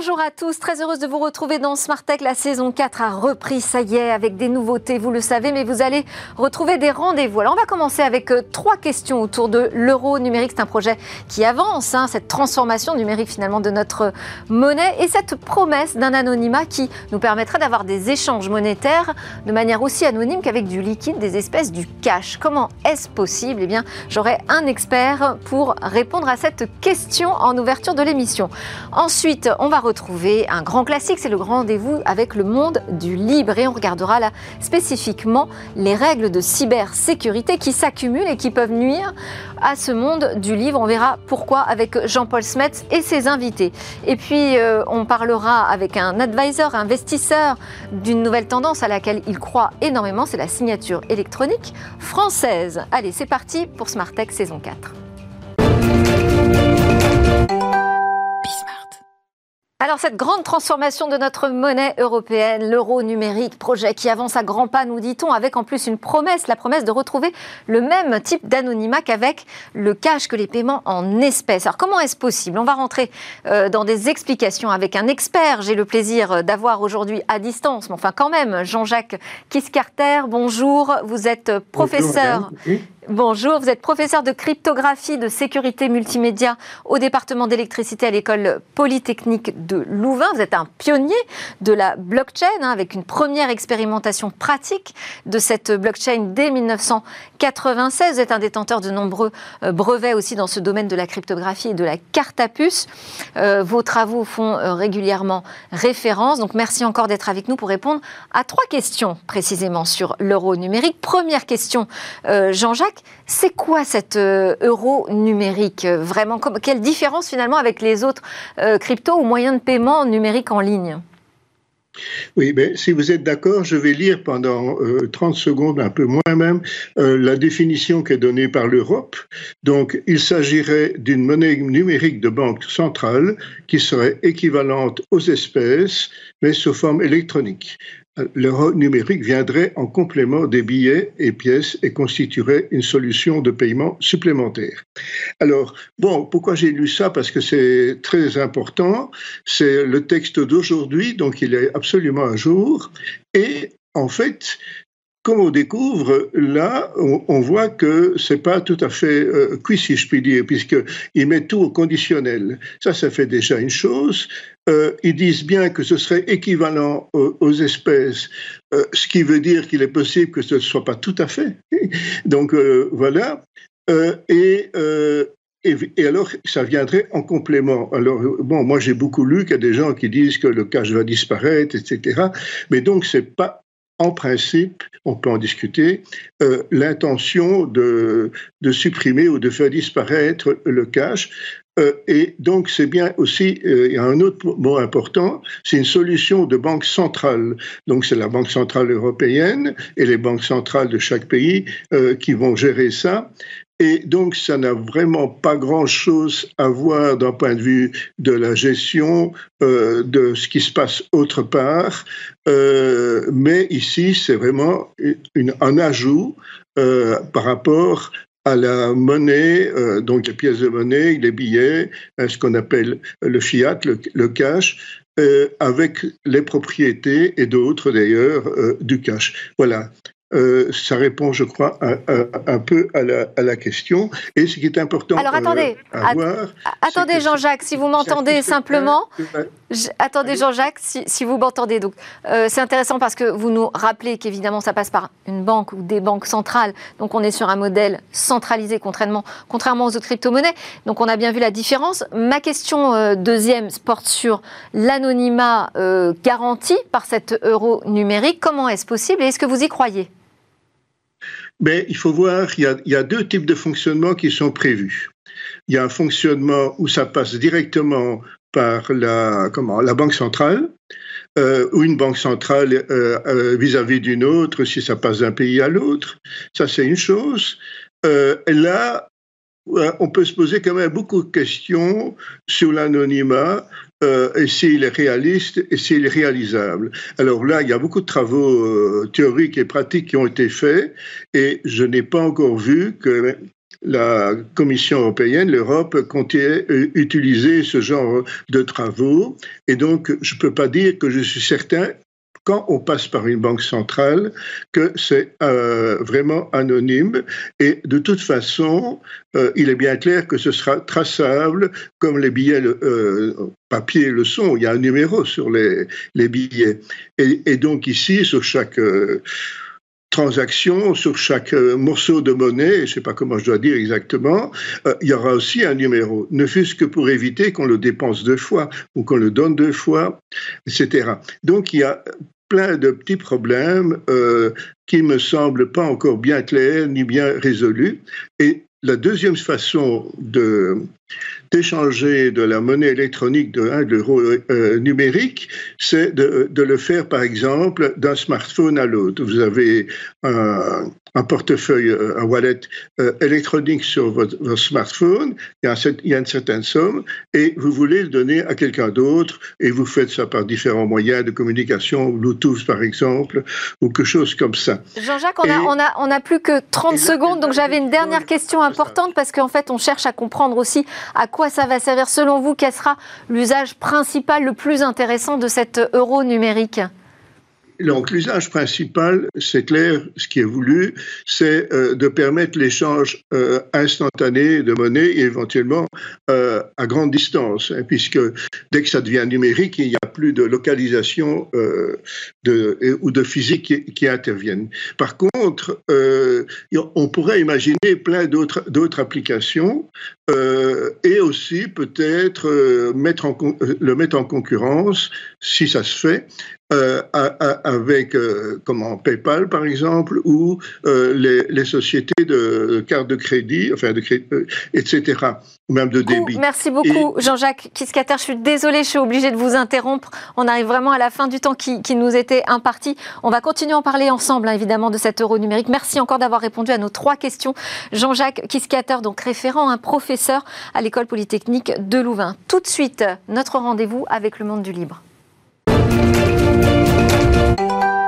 Bonjour à tous, très heureuse de vous retrouver dans Smart Tech. La saison 4 a repris, ça y est, avec des nouveautés, vous le savez, mais vous allez retrouver des rendez-vous. Alors on va commencer avec euh, trois questions autour de l'euro numérique. C'est un projet qui avance, hein, cette transformation numérique finalement de notre monnaie et cette promesse d'un anonymat qui nous permettrait d'avoir des échanges monétaires de manière aussi anonyme qu'avec du liquide, des espèces du cash. Comment est-ce possible? Eh bien, j'aurai un expert pour répondre à cette question en ouverture de l'émission. Ensuite, on va retrouver un grand classique, c'est le grand rendez-vous avec le monde du libre. Et on regardera là spécifiquement les règles de cybersécurité qui s'accumulent et qui peuvent nuire à ce monde du livre. On verra pourquoi avec Jean-Paul Smets et ses invités. Et puis, euh, on parlera avec un advisor, investisseur d'une nouvelle tendance à laquelle il croit énormément, c'est la signature électronique française. Allez, c'est parti pour Smart Tech saison 4. Alors cette grande transformation de notre monnaie européenne, l'euro numérique, projet qui avance à grands pas, nous dit-on, avec en plus une promesse, la promesse de retrouver le même type d'anonymat qu'avec le cash, que les paiements en espèces. Alors comment est-ce possible? On va rentrer euh, dans des explications avec un expert. J'ai le plaisir d'avoir aujourd'hui à distance, mais enfin quand même, Jean-Jacques Kiscarter, bonjour. Vous êtes professeur. Bonjour, vous êtes professeur de cryptographie de sécurité multimédia au département d'électricité à l'école polytechnique de Louvain. Vous êtes un pionnier de la blockchain hein, avec une première expérimentation pratique de cette blockchain dès 1996. Vous êtes un détenteur de nombreux euh, brevets aussi dans ce domaine de la cryptographie et de la carte à puce. Euh, vos travaux font euh, régulièrement référence. Donc merci encore d'être avec nous pour répondre à trois questions précisément sur l'euro numérique. Première question, Jean-Jacques c'est quoi cet euh, euro numérique euh, Vraiment, quelle différence finalement avec les autres euh, cryptos ou moyens de paiement numériques en ligne? Oui, mais si vous êtes d'accord, je vais lire pendant 30 secondes, un peu moins même, la définition qui est donnée par l'Europe. Donc, il s'agirait d'une monnaie numérique de banque centrale qui serait équivalente aux espèces, mais sous forme électronique l'euro numérique viendrait en complément des billets et pièces et constituerait une solution de paiement supplémentaire. Alors, bon, pourquoi j'ai lu ça? Parce que c'est très important. C'est le texte d'aujourd'hui, donc il est absolument à jour. Et en fait, comme on découvre, là, on, voit que c'est pas tout à fait euh, cuit, si je puis dire, puisqu'il met tout au conditionnel. Ça, ça fait déjà une chose. Euh, ils disent bien que ce serait équivalent aux, espèces, euh, ce qui veut dire qu'il est possible que ce ne soit pas tout à fait. Donc euh, voilà. Et, alors, ça viendrait en complément. Alors, bon, moi j'ai beaucoup lu qu'il y a des gens qui disent que le cash va disparaître, etc. Mais donc, c'est pas en principe, on peut en discuter, l'intention de, supprimer ou de faire disparaître le cash. Euh, et donc, c'est bien aussi, euh, il y a un autre mot important, c'est une solution de banque centrale. Donc, c'est la Banque centrale européenne et les banques centrales de chaque pays euh, qui vont gérer ça. Et donc, ça n'a vraiment pas grand-chose à voir d'un point de vue de la gestion de ce qui se passe autre part. mais ici, c'est vraiment un ajout par rapport à la monnaie, euh, donc les pièces de monnaie, les billets, euh, ce qu'on appelle le fiat, le, cash, euh, avec les propriétés et d'autres d'ailleurs du cash. Voilà. Ça répond, je crois, un, peu à la, question. Et ce qui est important Alors attendez, euh, attendez Jean-Jacques, si vous m'entendez simplement. Attendez Jean-Jacques, si, vous m'entendez. Donc euh, c'est intéressant parce que vous nous rappelez qu'évidemment ça passe par une banque ou des banques centrales. Donc on est sur un modèle centralisé contrairement, contrairement aux autres crypto-monnaies. Donc on a bien vu la différence. Ma question deuxième porte sur l'anonymat garanti par cet euro numérique. Comment est-ce possible et est-ce que vous y croyez? Mais il faut voir, il y, a, il y a deux types de fonctionnement qui sont prévus. Il y a un fonctionnement où ça passe directement par la, comment, la banque centrale, euh, ou une banque centrale euh, euh, vis-à-vis d'une autre, si ça passe d'un pays à l'autre. Ça, c'est une chose. Là, on peut se poser quand même beaucoup de questions sur l'anonymat, et s'il est réaliste et s'il est réalisable. Alors là, il y a beaucoup de travaux théoriques et pratiques qui ont été faits et je n'ai pas encore vu que la Commission européenne, l'Europe, comptait utiliser ce genre de travaux. Et donc, je ne peux pas dire que je suis certain quand on passe par une banque centrale que c'est euh, vraiment anonyme et de toute façon, euh, il est bien clair que ce sera traçable comme les billets euh, papier le sont. Il y a un numéro sur les, billets. Et, donc ici, sur chaque euh, transaction, sur chaque euh, morceau de monnaie, je ne sais pas comment je dois dire exactement, euh, il y aura aussi un numéro, ne fût-ce que pour éviter qu'on le dépense deux fois ou qu'on le donne deux fois, etc. Donc il y a plein de petits problèmes euh, qui me semblent pas encore bien clairs ni bien résolus. Et la deuxième façon de, d'échanger de la monnaie électronique de 1 euro euh, numérique, c'est de, de, le faire par exemple d'un smartphone à l'autre. Vous avez un, un portefeuille, euh, un wallet euh, électronique sur votre, votre smartphone, il y, a un, il y, a une certaine somme, et vous voulez le donner à quelqu'un d'autre, et vous faites ça par différents moyens de communication, Bluetooth par exemple, ou quelque chose comme ça. Jean-Jacques, on, a, on, a, on a plus que 30 secondes, donc j'avais une dernière question importante, parce qu'en fait, on cherche à comprendre aussi à quoi ça va servir. Selon vous, quel sera l'usage principal, le plus intéressant de cet euro numérique? Donc l'usage principal, c'est clair, ce qui est voulu, c'est euh, de permettre l'échange euh, instantané de monnaie et éventuellement euh, à grande distance, hein, puisque dès que ça devient numérique, il n'y a plus de localisation ou de physique qui, qui, interviennent. Par contre, on pourrait imaginer plein d'autres applications et aussi peut-être le mettre en concurrence, si ça se fait, euh, avec euh, comment PayPal par exemple ou euh, les, les, sociétés de cartes de crédit, enfin de crédit, etc. Ou même de débit. Merci beaucoup Jean-Jacques Kiskater. Je suis désolée, je suis obligée de vous interrompre. On arrive vraiment à la fin du temps qui, qui nous était imparti. On va continuer à en parler ensemble, hein, évidemment, de cet euro numérique. Merci encore d'avoir répondu à nos trois questions. Jean-Jacques Kiskater, donc référent, un professeur à l'école polytechnique de Louvain. Tout de suite, notre rendez-vous avec le monde du libre. Thank you.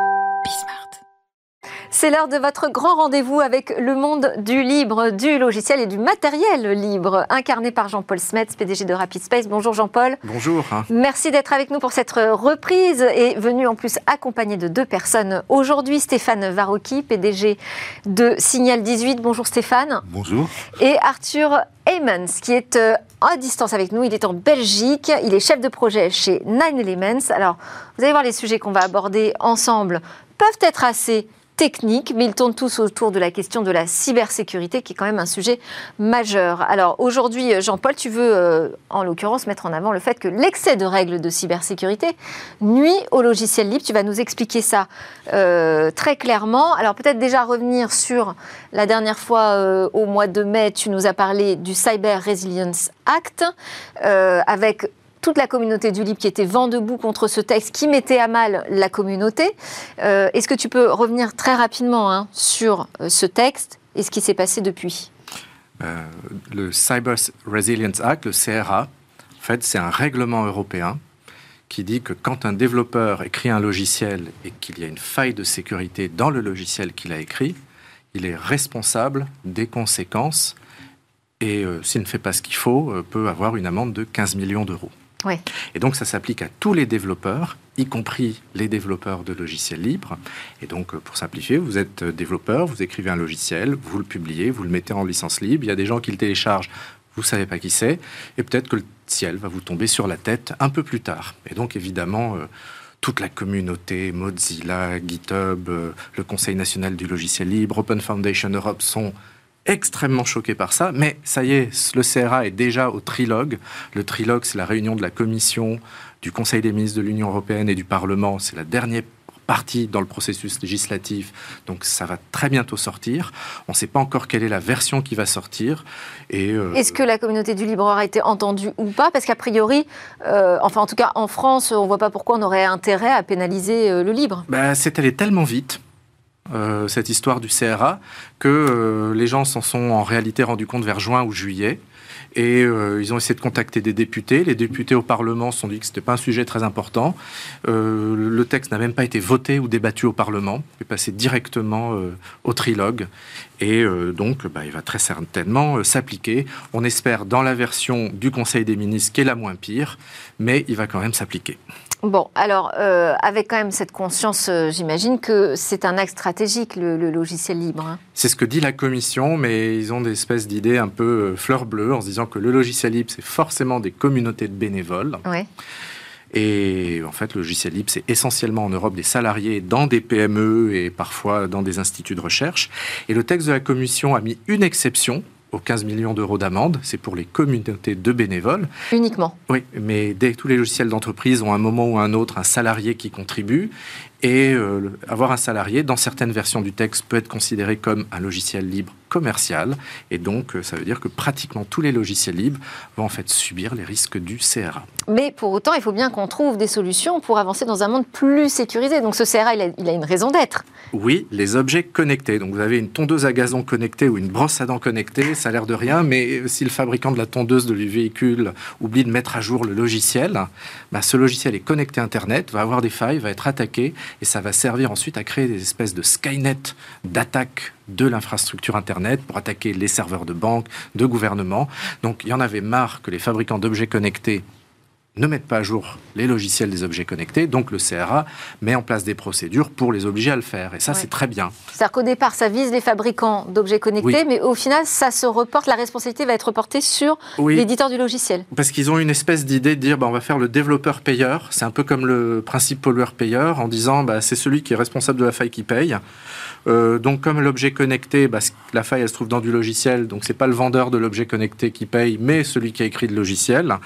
C'est l'heure de votre grand rendez-vous avec le monde du libre, du logiciel et du matériel libre, incarné par Jean-Paul Smets, PDG de Rapid Space. Bonjour Jean-Paul. Bonjour. Merci d'être avec nous pour cette reprise et venu en plus accompagné de deux personnes aujourd'hui. Stéphane Varocki, PDG de Signal 18. Bonjour Stéphane. Bonjour. Et Arthur Heymans, qui est euh, à distance avec nous. Il est en Belgique. Il est chef de projet chez Nine Elements. Alors, vous allez voir les sujets qu'on va aborder ensemble peuvent être assez techniques, mais ils tournent tous autour de la question de la cybersécurité, qui est quand même un sujet majeur. Alors aujourd'hui, Jean-Paul, tu veux euh, en l'occurrence mettre en avant le fait que l'excès de règles de cybersécurité nuit au logiciel libre. Tu vas nous expliquer ça euh, très clairement. Alors peut-être déjà revenir sur la dernière fois, euh, au mois de mai, tu nous as parlé du Cyber Resilience Act, avec toute la communauté du libre qui était vent debout contre ce texte qui mettait à mal la communauté. Euh, Est-ce que tu peux revenir très rapidement hein, sur euh, ce texte et ce qui s'est passé depuis? Euh, Le Cyber Resilience Act, le CRA, en fait, c'est un règlement européen qui dit que quand un développeur écrit un logiciel et qu'il y a une faille de sécurité dans le logiciel qu'il a écrit, il est responsable des conséquences et s'il ne fait pas ce qu'il faut, peut avoir une amende de 15 millions d'euros. Et donc ça s'applique à tous les développeurs, y compris les développeurs de logiciels libres. Et donc pour simplifier, vous êtes développeur, vous écrivez un logiciel, vous le publiez, vous le mettez en licence libre, il y a des gens qui le téléchargent, vous savez pas qui c'est, et peut-être que le ciel va vous tomber sur la tête un peu plus tard. Et donc évidemment, euh, toute la communauté, Mozilla, GitHub, euh, le Conseil national du logiciel libre, Open Foundation Europe sont extrêmement choqués par ça, mais ça y est, le CRA est déjà au trilogue. Le trilogue, c'est la réunion de la Commission, du Conseil des ministres de l'Union européenne et du Parlement. C'est la dernière partie dans le processus législatif, donc ça va très bientôt sortir. On ne sait pas encore quelle est la version qui va sortir. Et euh... Est-ce que la communauté du libre aura été entendue ou pas? Parce qu'a priori, euh, enfin en tout cas en France, on ne voit pas pourquoi on aurait intérêt à pénaliser euh, le libre. Ben, c'est allé tellement vite cette histoire du CRA, que les gens s'en sont en réalité rendus compte vers juin ou juillet. Et euh, ils ont essayé de contacter des députés. Les députés au Parlement se sont dit que ce n'était pas un sujet très important. Euh, le texte n'a même pas été voté ou débattu au Parlement. Il est passé directement euh, au trilogue. Et donc, bah, il va très certainement s'appliquer. On espère dans la version du Conseil des ministres qui est la moins pire, mais il va quand même s'appliquer. Bon, alors, euh, avec quand même cette conscience, euh, j'imagine que c'est un axe stratégique, le, logiciel libre. Hein. C'est ce que dit la Commission, mais ils ont des espèces d'idées un peu euh, fleur bleue en se disant que le logiciel libre, c'est forcément des communautés de bénévoles. Oui. Et en fait, le logiciel libre, c'est essentiellement en Europe des salariés dans des PME et parfois dans des instituts de recherche. Et le texte de la Commission a mis une exception aux 15 millions d'euros d'amende, c'est pour les communautés de bénévoles. Uniquement. Oui, mais dès que tous les logiciels d'entreprise ont un moment ou un autre un salarié qui contribue, et euh, avoir un salarié, dans certaines versions du texte, peut être considéré comme un logiciel libre commercial. Et donc, euh, ça veut dire que pratiquement tous les logiciels libres vont en fait subir les risques du CRA. Mais pour autant, il faut bien qu'on trouve des solutions pour avancer dans un monde plus sécurisé. Donc ce CRA, il a, une raison d'être. Oui, les objets connectés. Donc vous avez une tondeuse à gazon connectée ou une brosse à dents connectée, ça a l'air de rien, mais si le fabricant de la tondeuse de véhicule oublie de mettre à jour le logiciel, bah, ce logiciel est connecté à Internet, va avoir des failles, va être attaqué et ça va servir ensuite à créer des espèces de Skynet d'attaque de l'infrastructure Internet pour attaquer les serveurs de banques, de gouvernements. Donc il y en avait marre que les fabricants d'objets connectés ne mettent pas à jour les logiciels des objets connectés, donc le CRA met en place des procédures pour les obliger à le faire. Et ça, c'est très bien. C'est-à-dire qu'au départ, ça vise les fabricants d'objets connectés, mais au final, ça se reporte, la responsabilité va être reportée sur l'éditeur du logiciel. Parce qu'ils ont une espèce d'idée de dire, bah, on va faire le développeur-payeur. C'est un peu comme le principe pollueur-payeur, en disant, bah, c'est celui qui est responsable de la faille qui paye. Euh, donc, comme l'objet connecté, bah, la faille, se trouve dans du logiciel. Donc, c'est pas le vendeur de l'objet connecté qui paye, mais celui qui a écrit le logiciel.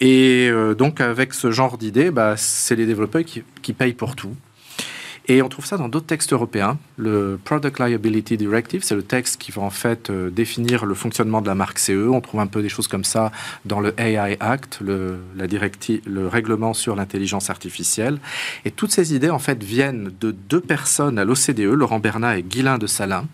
Et euh, donc, avec ce genre d'idée, bah, c'est les développeurs qui, qui payent pour tout. Et on trouve ça dans d'autres textes européens. Le Product Liability Directive, c'est le texte qui va en fait euh, définir le fonctionnement de la marque CE. On trouve un peu des choses comme ça dans le AI Act, le règlement sur l'intelligence artificielle. Et toutes ces idées en fait viennent de deux personnes à l'OCDE, Laurent Bernat et Guylain de Salin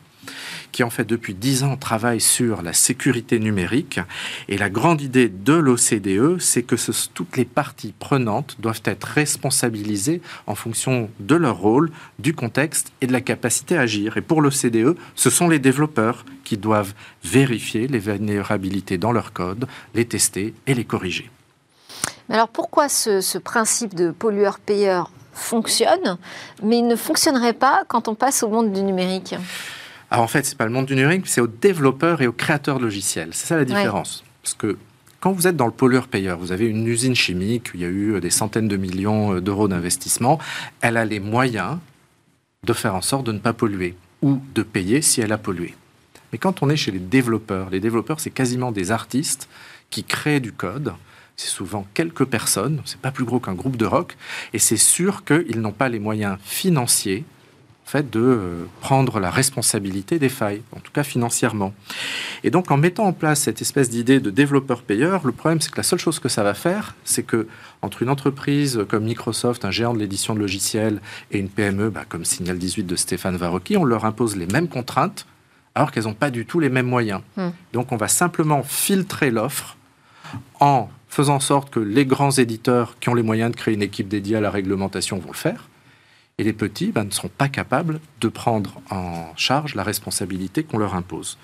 qui en fait depuis dix ans travaille sur la sécurité numérique. Et la grande idée de l'OCDE, c'est que toutes les parties prenantes doivent être responsabilisées en fonction de leur rôle, du contexte et de la capacité à agir. Et pour l'OCDE, ce sont les développeurs qui doivent vérifier les vulnérabilités dans leur code, les tester et les corriger. alors pourquoi ce principe de pollueur-payeur fonctionne, mais il ne fonctionnerait pas quand on passe au monde du numérique? Alors en fait, c'est pas le monde du numérique, c'est aux développeurs et aux créateurs de logiciels. C'est ça la différence. Parce que quand vous êtes dans le pollueur-payeur, vous avez une usine chimique, il y a eu des centaines de millions d'euros d'investissement, elle a les moyens de faire en sorte de ne pas polluer ou de payer si elle a pollué. Mais quand on est chez les développeurs, les développeurs, c'est quasiment des artistes qui créent du code. C'est souvent quelques personnes, c'est pas plus gros qu'un groupe de rock, et c'est sûr qu'ils n'ont pas les moyens financiers fait, de euh, prendre la responsabilité des failles, en tout cas financièrement. Et donc, en mettant en place cette espèce d'idée de développeur-payeur, le problème, c'est que la seule chose que ça va faire, c'est que entre une entreprise comme Microsoft, un géant de l'édition de logiciels, et une PME bah, comme Signal 18 de Stéphane Varocki, on leur impose les mêmes contraintes, alors qu'elles n'ont pas du tout les mêmes moyens. Hmm. Donc, on va simplement filtrer l'offre en faisant en sorte que les grands éditeurs qui ont les moyens de créer une équipe dédiée à la réglementation vont le faire et les petits ben, ne sont pas capables de prendre en charge la responsabilité qu'on leur impose.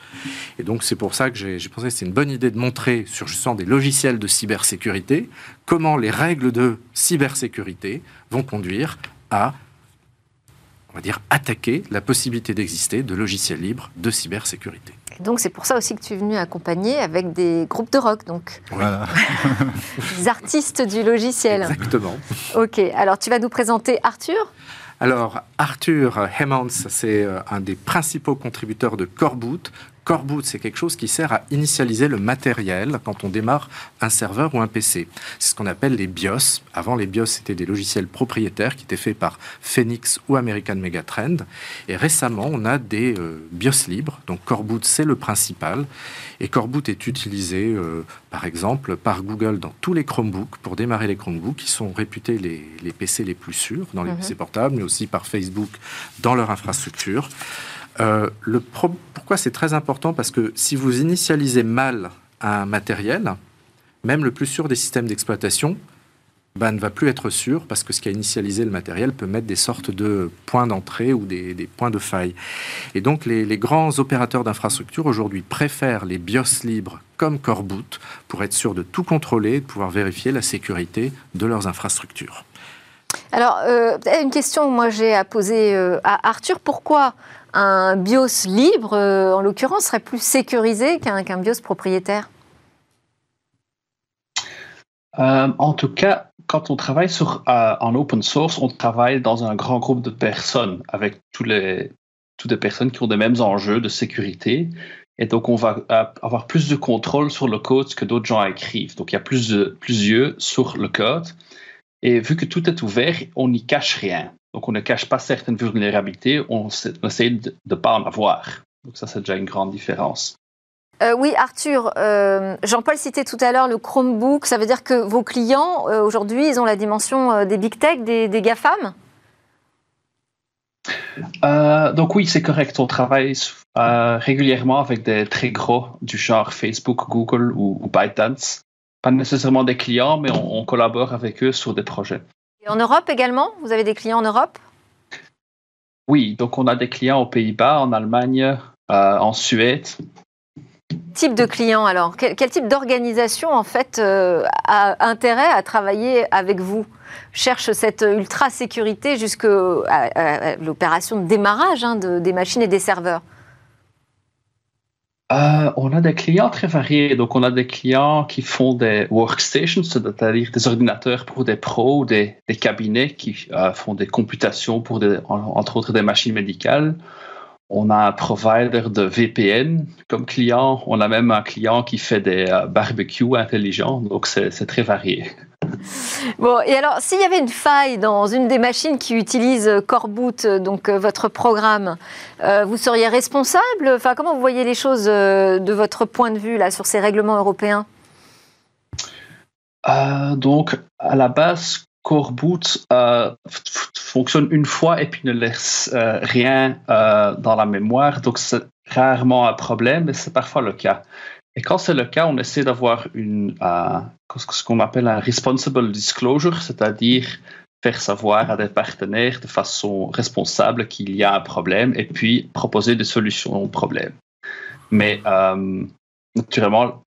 Et donc c'est pour ça que j'ai pensé que c'est une bonne idée de montrer sur justement des logiciels de cybersécurité comment les règles de cybersécurité vont conduire à on va dire, attaquer la possibilité d'exister de logiciels libres de cybersécurité. donc c'est pour ça aussi que tu es venu accompagner avec des groupes de rock, donc voilà. des artistes du logiciel. Exactement. Ok, alors tu vas nous présenter Arthur? Alors, Arthur Hemmans, c'est euh, un des principaux contributeurs de Coreboot. Core boot, c'est quelque chose qui sert à initialiser le matériel quand on démarre un serveur ou un PC. C'est ce qu'on appelle les BIOS. Avant, les BIOS, c'était des logiciels propriétaires qui étaient faits par Phoenix ou American Megatrend. Et récemment, on a des euh, BIOS libres. Donc Core boot, c'est le principal. Et Core boot est utilisé, euh, par exemple, par Google dans tous les Chromebooks pour démarrer les Chromebooks, qui sont réputés les, PC les plus sûrs dans les mhm. PC portables, mais aussi par Facebook dans leur infrastructure. Euh, le pourquoi c'est très important? Parce que si vous initialisez mal un matériel, même le plus sûr des systèmes d'exploitation, bah, ne va plus être sûr parce que ce qui a initialisé le matériel peut mettre des sortes de points d'entrée ou des, points de faille. Et donc les, grands opérateurs d'infrastructure aujourd'hui préfèrent les BIOS libres comme Core Boot pour être sûr de tout contrôler de pouvoir vérifier la sécurité de leurs infrastructures. Alors, euh, une question moi j'ai à poser euh, à Arthur. Pourquoi un BIOS libre, euh, en l'occurrence, serait plus sécurisé qu'un BIOS propriétaire? En tout cas, quand on travaille sur, en open source, on travaille dans un grand groupe de personnes avec les, toutes les personnes qui ont les mêmes enjeux de sécurité. Et donc, on va avoir plus de contrôle sur le code que d'autres gens écrivent. Donc, il y a plus de plus yeux sur le code. Et vu que tout est ouvert, on n'y cache rien. Donc, on ne cache pas certaines vulnérabilités, on, essaie de ne pas en avoir. Donc, ça, c'est déjà une grande différence. Euh, oui, Arthur, euh, Jean-Paul citait tout à l'heure le Chromebook. Ça veut dire que vos clients, euh, aujourd'hui, ils ont la dimension des big tech, des, des GAFAM? Donc oui, c'est correct. On travaille régulièrement avec des très gros du genre Facebook, Google ou, ou ByteDance pas nécessairement des clients, mais on, collabore avec eux sur des projets. Et en Europe également? Vous avez des clients en Europe? Oui, donc on a des clients aux Pays-Bas, en Allemagne, euh, en Suède. Type de client alors? Quel, type d'organisation en fait euh, a intérêt à travailler avec vous? Cherche cette ultra sécurité jusqu'à l'opération de démarrage hein, des machines et des serveurs euh, on a des clients très variés. Donc, on a des clients qui font des workstations, c'est-à-dire des ordinateurs pour des pros ou des, cabinets qui euh, font des computations pour, des, entre autres, des machines médicales. On a un provider de VPN comme client. On a même un client qui fait des euh, barbecues intelligents. Donc, c'est très varié. Bon, et alors, s'il y avait une faille dans une des machines qui utilise Coreboot, donc euh, votre programme, euh, vous seriez responsable? Enfin, comment vous voyez les choses de votre point de vue là sur ces règlements européens? Donc, à la base, Coreboot fonctionne une fois et puis ne laisse euh, rien euh, dans la mémoire. Donc, c'est rarement un problème, mais c'est parfois le cas. Et quand c'est le cas, on essaie d'avoir une, euh, ce qu'on appelle un responsible disclosure, c'est-à-dire faire savoir à des partenaires de façon responsable qu'il y a un problème et puis proposer des solutions au problème. Mais naturellement,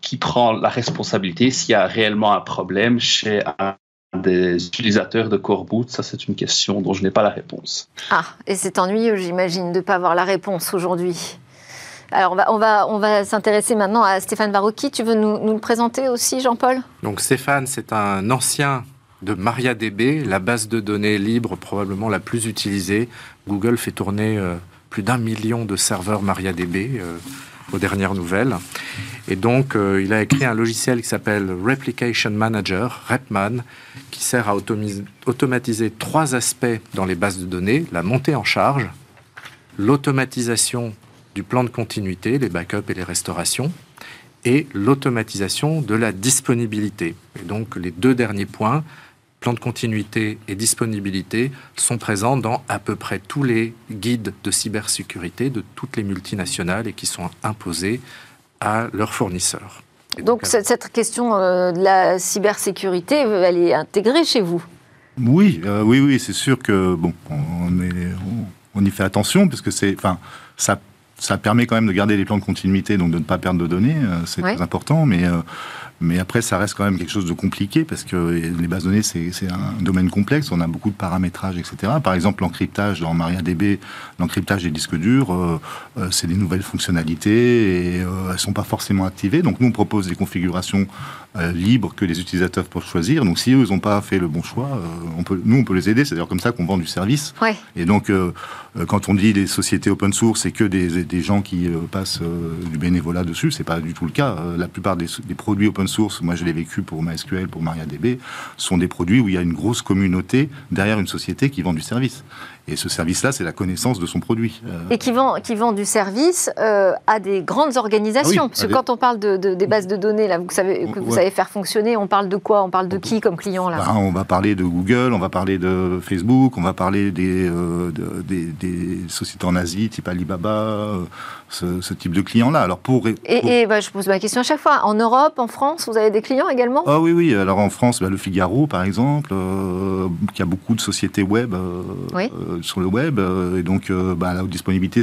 qui prend la responsabilité s'il y a réellement un problème chez un des utilisateurs de Coreboot? Ça, c'est une question dont je n'ai pas la réponse. Ah, et c'est ennuyeux, j'imagine, de ne pas avoir la réponse aujourd'hui. Alors, on va, on va, on va s'intéresser maintenant à Stéphane Varocchi. Tu veux nous, nous le présenter aussi, Jean-Paul? Donc, Stéphane, c'est un ancien de MariaDB, la base de données libre probablement la plus utilisée. Google fait tourner euh, plus d'un million de serveurs MariaDB. Euh, aux dernières nouvelles. Et donc, euh, il a écrit un logiciel qui s'appelle Replication Manager, Repman, qui sert à automatiser trois aspects dans les bases de données la montée en charge, l'automatisation du plan de continuité, les backups et les restaurations, et l'automatisation de la disponibilité. Et donc, les deux derniers points plan de continuité et disponibilité sont présents dans à peu près tous les guides de cybersécurité de toutes les multinationales et qui sont imposés à leurs fournisseurs. donc, cette, question euh, de la cybersécurité, elle est intégrée chez vous? Oui, euh, oui, oui, c'est sûr que bon, on, est, on, y fait attention parce que c'est, enfin, ça ça permet quand même de garder les plans de continuité, donc de ne pas perdre de données, euh, c'est très important, mais mais après, ça reste quand même quelque chose de compliqué parce que les bases de données, c'est un domaine complexe. On a beaucoup de paramétrages, etc. Par exemple, l'encryptage dans MariaDB, l'encryptage des disques durs, euh, euh, c'est des nouvelles fonctionnalités et euh, elles sont pas forcément activées. Donc, nous, on propose des configurations libres que les utilisateurs peuvent choisir. Donc, si eux, n'ont pas fait le bon choix, on peut, nous, on peut les aider. C'est d'ailleurs comme ça qu'on vend du service. Et donc, quand on dit les sociétés open source, c'est que des, des, gens qui passent du bénévolat dessus. C'est pas du tout le cas. la plupart des, des, produits open source, moi je l'ai vécu pour MySQL, pour MariaDB, sont des produits où il y a une grosse communauté derrière une société qui vend du service. Et ce service-là, c'est la connaissance de son produit. Euh, Et qui vend, qui vend du service euh, à des grandes organisations. Parce que quand on parle de, des bases de données là, vous savez, que vous savez faire fonctionner, on parle de quoi? On parle de qui comme client là? Ben, On va parler de Google, on va parler de Facebook, on va parler des, euh, des, des, sociétés en Asie, type Alibaba, ce, type de clients-là. Alors pour, Et, bah, je pose ma question à chaque fois. En Europe, en France, vous avez des clients également? Ah oui, oui. Alors en France, bah, le Figaro, par exemple, qui a beaucoup de sociétés web. Oui euh, sur le web. Euh, et donc, euh, bah, la haute disponibilité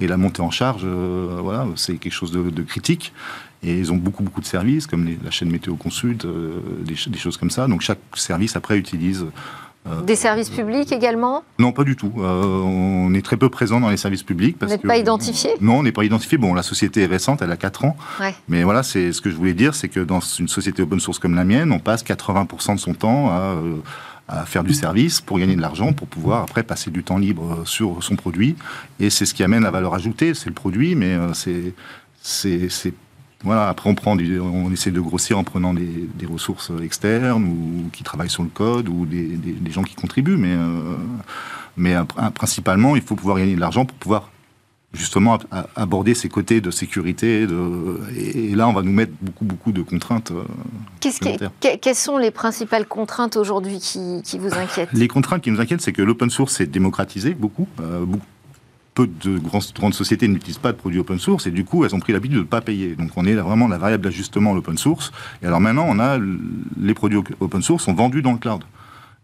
et la montée en charge, voilà, c'est quelque chose de, critique. Et ils ont beaucoup, beaucoup de services, comme la chaîne Météo Consult, des, choses comme ça. Donc, chaque service, après, utilise... des services publics également Non, pas du tout. on est très peu présent dans les services publics. Vous n'êtes pas identifié? Non, on n'est pas identifié. Bon, la société est récente, elle a 4 ans. Mais voilà, c'est ce que je voulais dire, c'est que dans une société open source comme la mienne, on passe 80% de son temps à à faire du service pour gagner de l'argent, pour pouvoir après passer du temps libre sur son produit. Et c'est ce qui amène la valeur ajoutée, c'est le produit, mais euh, c'est c'est voilà, après on prend on essaie de grossir en prenant des, des, ressources externes ou qui travaillent sur le code ou des, des, gens qui contribuent, mais euh, mais euh, principalement il faut pouvoir gagner de l'argent pour pouvoir justement aborder ces côtés de sécurité. De, et, là, on va nous mettre beaucoup, beaucoup de contraintes. Euh, quelles sont les principales contraintes aujourd'hui qui, qui, vous inquiètent? Les contraintes qui nous inquiètent, c'est que l'open source s'est démocratisé beaucoup. Euh, peu de grandes sociétés n'utilisent pas de produits open source et du coup elles ont pris l'habitude de ne pas payer. Donc on est là vraiment la variable d'ajustement l'open source. Et alors maintenant on a les produits open source sont vendus dans le cloud.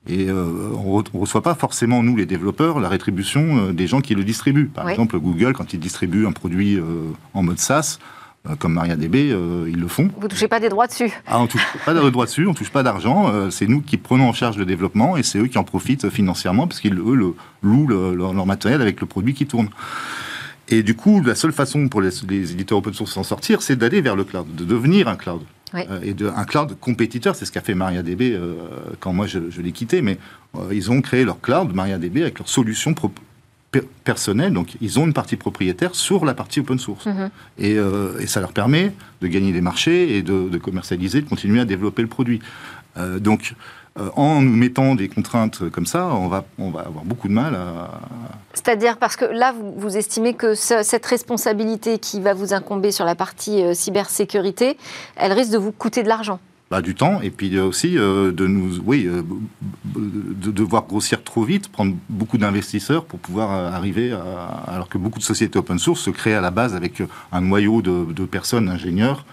Et euh, on ne reçoit pas forcément, nous les développeurs, la rétribution euh, des gens qui le distribuent. Par exemple, Google, quand il distribue un produit euh, en mode SaaS, comme MariaDB, ils le font. Vous ne touchez pas des droits dessus ah, On ne touche pas de droits dessus, on ne touche pas d'argent. c'est nous qui prenons en charge le développement et c'est eux qui en profitent financièrement parce qu'ils, eux, le, louent leur matériel avec le produit qui tourne. Et du coup, la seule façon pour les, les éditeurs open source s'en sortir, c'est d'aller vers le cloud, de devenir un cloud. Euh, et de, un cloud compétiteur. C'est ce qu'a fait MariaDB euh, quand moi je, l'ai quitté, mais euh, ils ont créé leur cloud MariaDB avec leur solution personnelle. Donc ils ont une partie propriétaire sur la partie open source. Mhm. Et, et, ça leur permet de gagner des marchés et de, de commercialiser, de continuer à développer le produit. donc euh, en nous mettant des contraintes comme ça, on va, on va avoir beaucoup de mal à... C'est-à-dire parce que là, vous, estimez que cette responsabilité qui va vous incomber sur la partie euh, cybersécurité, elle risque de vous coûter de l'argent bah, du temps et puis aussi euh, de nous oui de devoir grossir trop vite prendre beaucoup d'investisseurs pour pouvoir arriver à, alors que beaucoup de sociétés open source se créent à la base avec un noyau de, personnes ingénieurs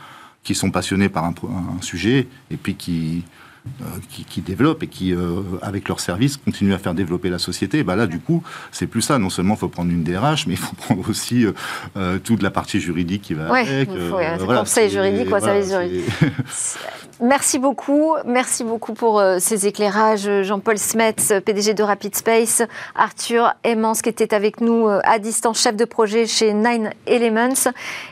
qui sont passionnés par un, un sujet et puis qui euh, qui, développent et qui, euh, avec leurs services, continuent à faire développer la société. Bah là, du coup, c'est plus ça. Non seulement il faut prendre une DRH, mais il faut prendre aussi euh, toute la partie juridique qui va avec. Il faut, conseil juridique, quoi, ça juridique. Merci beaucoup. Merci beaucoup pour ces éclairages. Jean-Paul Smets, PDG de Rapid Space. Arthur Emmans, qui était avec nous à distance, chef de projet chez Nine Elements.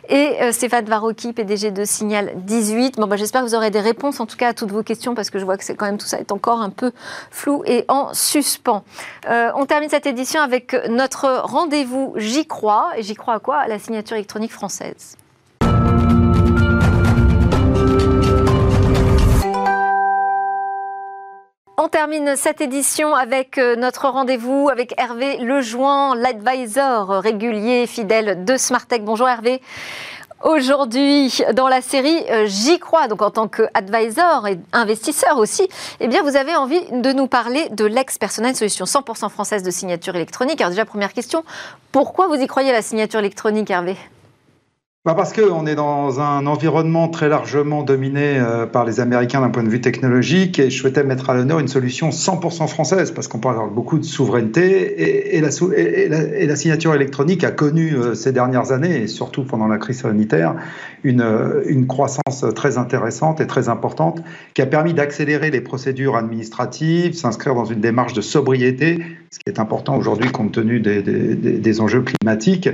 Et Stéphane Varocki, PDG de Signal 18. Bon, bah, J'espère que vous aurez des réponses, en tout cas, à toutes vos questions, parce que je vois que c'est quand même tout ça est encore un peu flou et en suspens. Euh, on termine cette édition avec notre rendez-vous J'y crois. Et j'y crois à quoi? À la signature électronique française. On termine cette édition avec euh, notre rendez-vous avec Hervé Lejoin, l'advisor régulier fidèle de Smartech. Bonjour Hervé. Aujourd'hui, dans la série euh, J'y crois, donc en tant qu'advisor et investisseur aussi, eh bien, vous avez envie de nous parler de l'ex-personnel solution 100% française de signature électronique. Alors déjà, première question, pourquoi vous y croyez la signature électronique, Hervé? Bah Parce qu'on est dans un environnement très largement dominé euh, par les Américains d'un point de vue technologique et je souhaitais mettre à l'honneur une solution 100% française parce qu'on parle beaucoup de souveraineté et, la, signature électronique a connu euh, ces dernières années et surtout pendant la crise sanitaire une, euh, une croissance très intéressante et très importante qui a permis d'accélérer les procédures administratives, s'inscrire dans une démarche de sobriété, ce qui est important aujourd'hui compte tenu des, des, des enjeux climatiques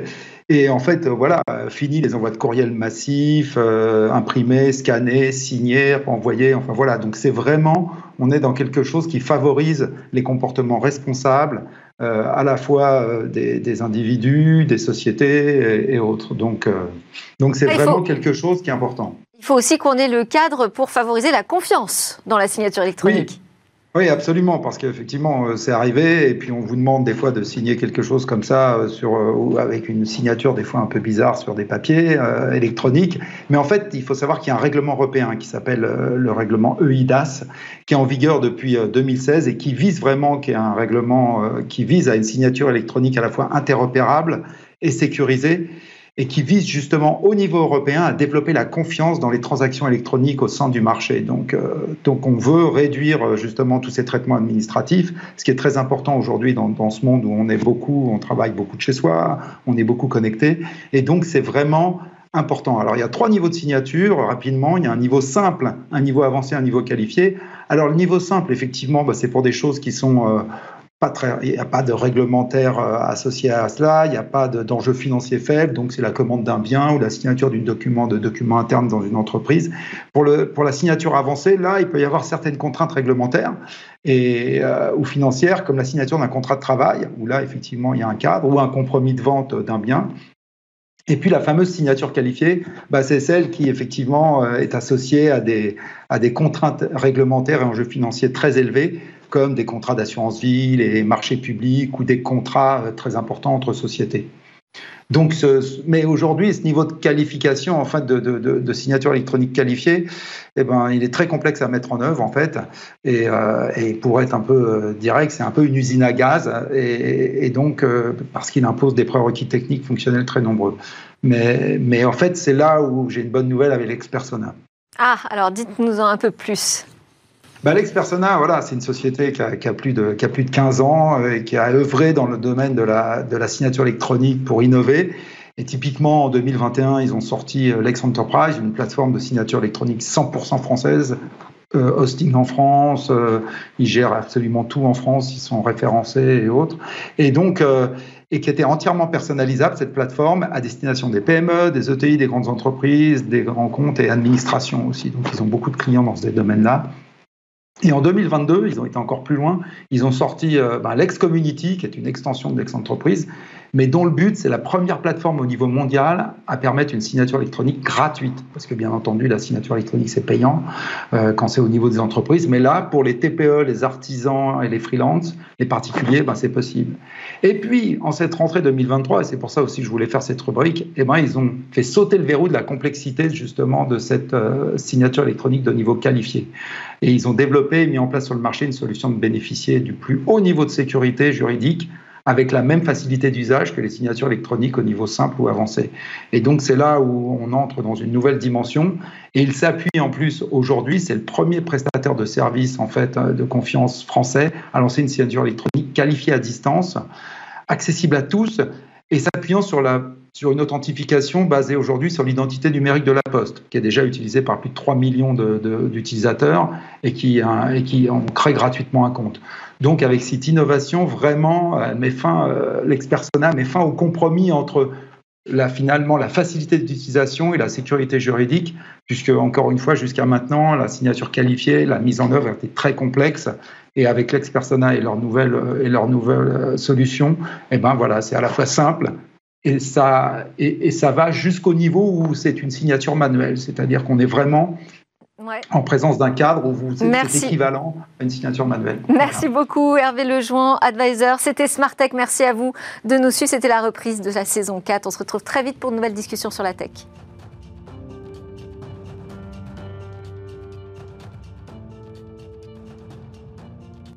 et en fait, voilà, fini les envois de courriel massifs, euh, imprimés, scannés, signés, envoyés. Enfin voilà, donc c'est vraiment, on est dans quelque chose qui favorise les comportements responsables, à la fois des, individus, des sociétés et, autres. Donc, donc c'est vraiment quelque chose qui est important. Il faut aussi qu'on ait le cadre pour favoriser la confiance dans la signature électronique. Oui, absolument, parce qu'effectivement, euh, c'est arrivé, et puis on vous demande des fois de signer quelque chose comme ça, euh, sur, euh, avec une signature des fois un peu bizarre sur des papiers électroniques. Mais en fait, il faut savoir qu'il y a un règlement européen qui s'appelle le règlement EIDAS, qui est en vigueur depuis 2016 et qui vise vraiment, qui est un règlement qui vise à une signature électronique à la fois interopérable et sécurisée et qui vise justement au niveau européen à développer la confiance dans les transactions électroniques au sein du marché. Donc, euh, donc on veut réduire euh, justement tous ces traitements administratifs, ce qui est très important aujourd'hui dans, dans, ce monde où on est beaucoup, on travaille beaucoup de chez soi, on est beaucoup connecté, et donc c'est vraiment important. Alors il y a trois niveaux de signature, rapidement, il y a un niveau simple, un niveau avancé, un niveau qualifié. Alors le niveau simple, effectivement, bah, c'est pour des choses qui sont... Euh, il n'y a pas de réglementaire euh, associé à cela, il n'y a pas d'enjeu financier faible, donc c'est la commande d'un bien ou la signature d'un document de document interne dans une entreprise. Pour, le, pour la signature avancée, là, il peut y avoir certaines contraintes réglementaires et, euh, ou financières, comme la signature d'un contrat de travail, où là, effectivement, il y a un cadre, ou un compromis de vente d'un bien. Et puis la fameuse signature qualifiée, bah, c'est celle qui effectivement euh, est associée à des, à des contraintes réglementaires et enjeux financiers très élevés, comme des contrats d'assurance vie, les marchés publics ou des contrats euh, très importants entre sociétés. Donc, mais aujourd'hui, ce niveau de qualification, en fait, de, signature électronique qualifiée, eh ben, il est très complexe à mettre en œuvre, en fait. Et, euh, pour être un peu direct, c'est un peu une usine à gaz, et, donc parce qu'il impose des prérequis techniques fonctionnels très nombreux. Mais, mais en fait, c'est là où j'ai une bonne nouvelle avec l'Expersona. Ah, alors dites-nous-en un peu plus. Bah, L'Expersona, voilà, c'est une société qui a, qui, a plus de, qui a plus de 15 ans et qui a œuvré dans le domaine de la, de la signature électronique pour innover. Et typiquement, en 2021, ils ont sorti euh, Lex Enterprise, une plateforme de signature électronique 100% française, euh, hosting en France, euh, ils gèrent absolument tout en France, ils sont référencés et autres. Et donc, et qui était entièrement personnalisable, cette plateforme, à destination des PME, des ETI, des grandes entreprises, des grands comptes et administrations aussi. Donc, ils ont beaucoup de clients dans ces domaines-là. Et en 2022, ils ont été encore plus loin. Ils ont sorti euh, ben, Lex Community, qui est une extension de Lex Entreprise, mais dont le but, c'est la première plateforme au niveau mondial à permettre une signature électronique gratuite. Parce que bien entendu, la signature électronique, c'est payant euh, quand c'est au niveau des entreprises. Mais là, pour les TPE, les artisans et les freelances, les particuliers, ben, c'est possible. Et puis, en cette rentrée 2023, et c'est pour ça aussi que je voulais faire cette rubrique, eh ben, ils ont fait sauter le verrou de la complexité justement de cette euh, signature électronique de niveau qualifié. Et ils ont développé et mis en place sur le marché une solution de bénéficier du plus haut niveau de sécurité juridique avec la même facilité d'usage que les signatures électroniques au niveau simple ou avancé. Et donc c'est là où on entre dans une nouvelle dimension. Et il s'appuie en plus aujourd'hui, c'est le premier prestataire de services en fait de confiance français à lancer une signature électronique qualifiée à distance, accessible à tous et s'appuyant sur la sur une authentification basée aujourd'hui sur l'identité numérique de la Poste, qui est déjà utilisée par plus de 3 millions d'utilisateurs et, qui, et qui en crée gratuitement un compte. Donc avec cette innovation, vraiment, euh, l'expersona met fin au compromis entre finalement la facilité d'utilisation et la sécurité juridique, puisque encore une fois, jusqu'à maintenant, la signature qualifiée, la mise en œuvre était très complexe. Et avec l'expersona et leur nouvelle et leur nouvelle euh, solution, eh ben voilà, c'est à la fois simple, et ça, et, ça va jusqu'au niveau où c'est une signature manuelle, c'est-à-dire qu'on est vraiment en présence d'un cadre où vous êtes équivalent à une signature manuelle. Merci beaucoup Hervé Lejoin, advisor. C'était Tech. Merci à vous de nous suivre. C'était la reprise de la saison 4. On se retrouve très vite pour une nouvelle discussion sur la tech.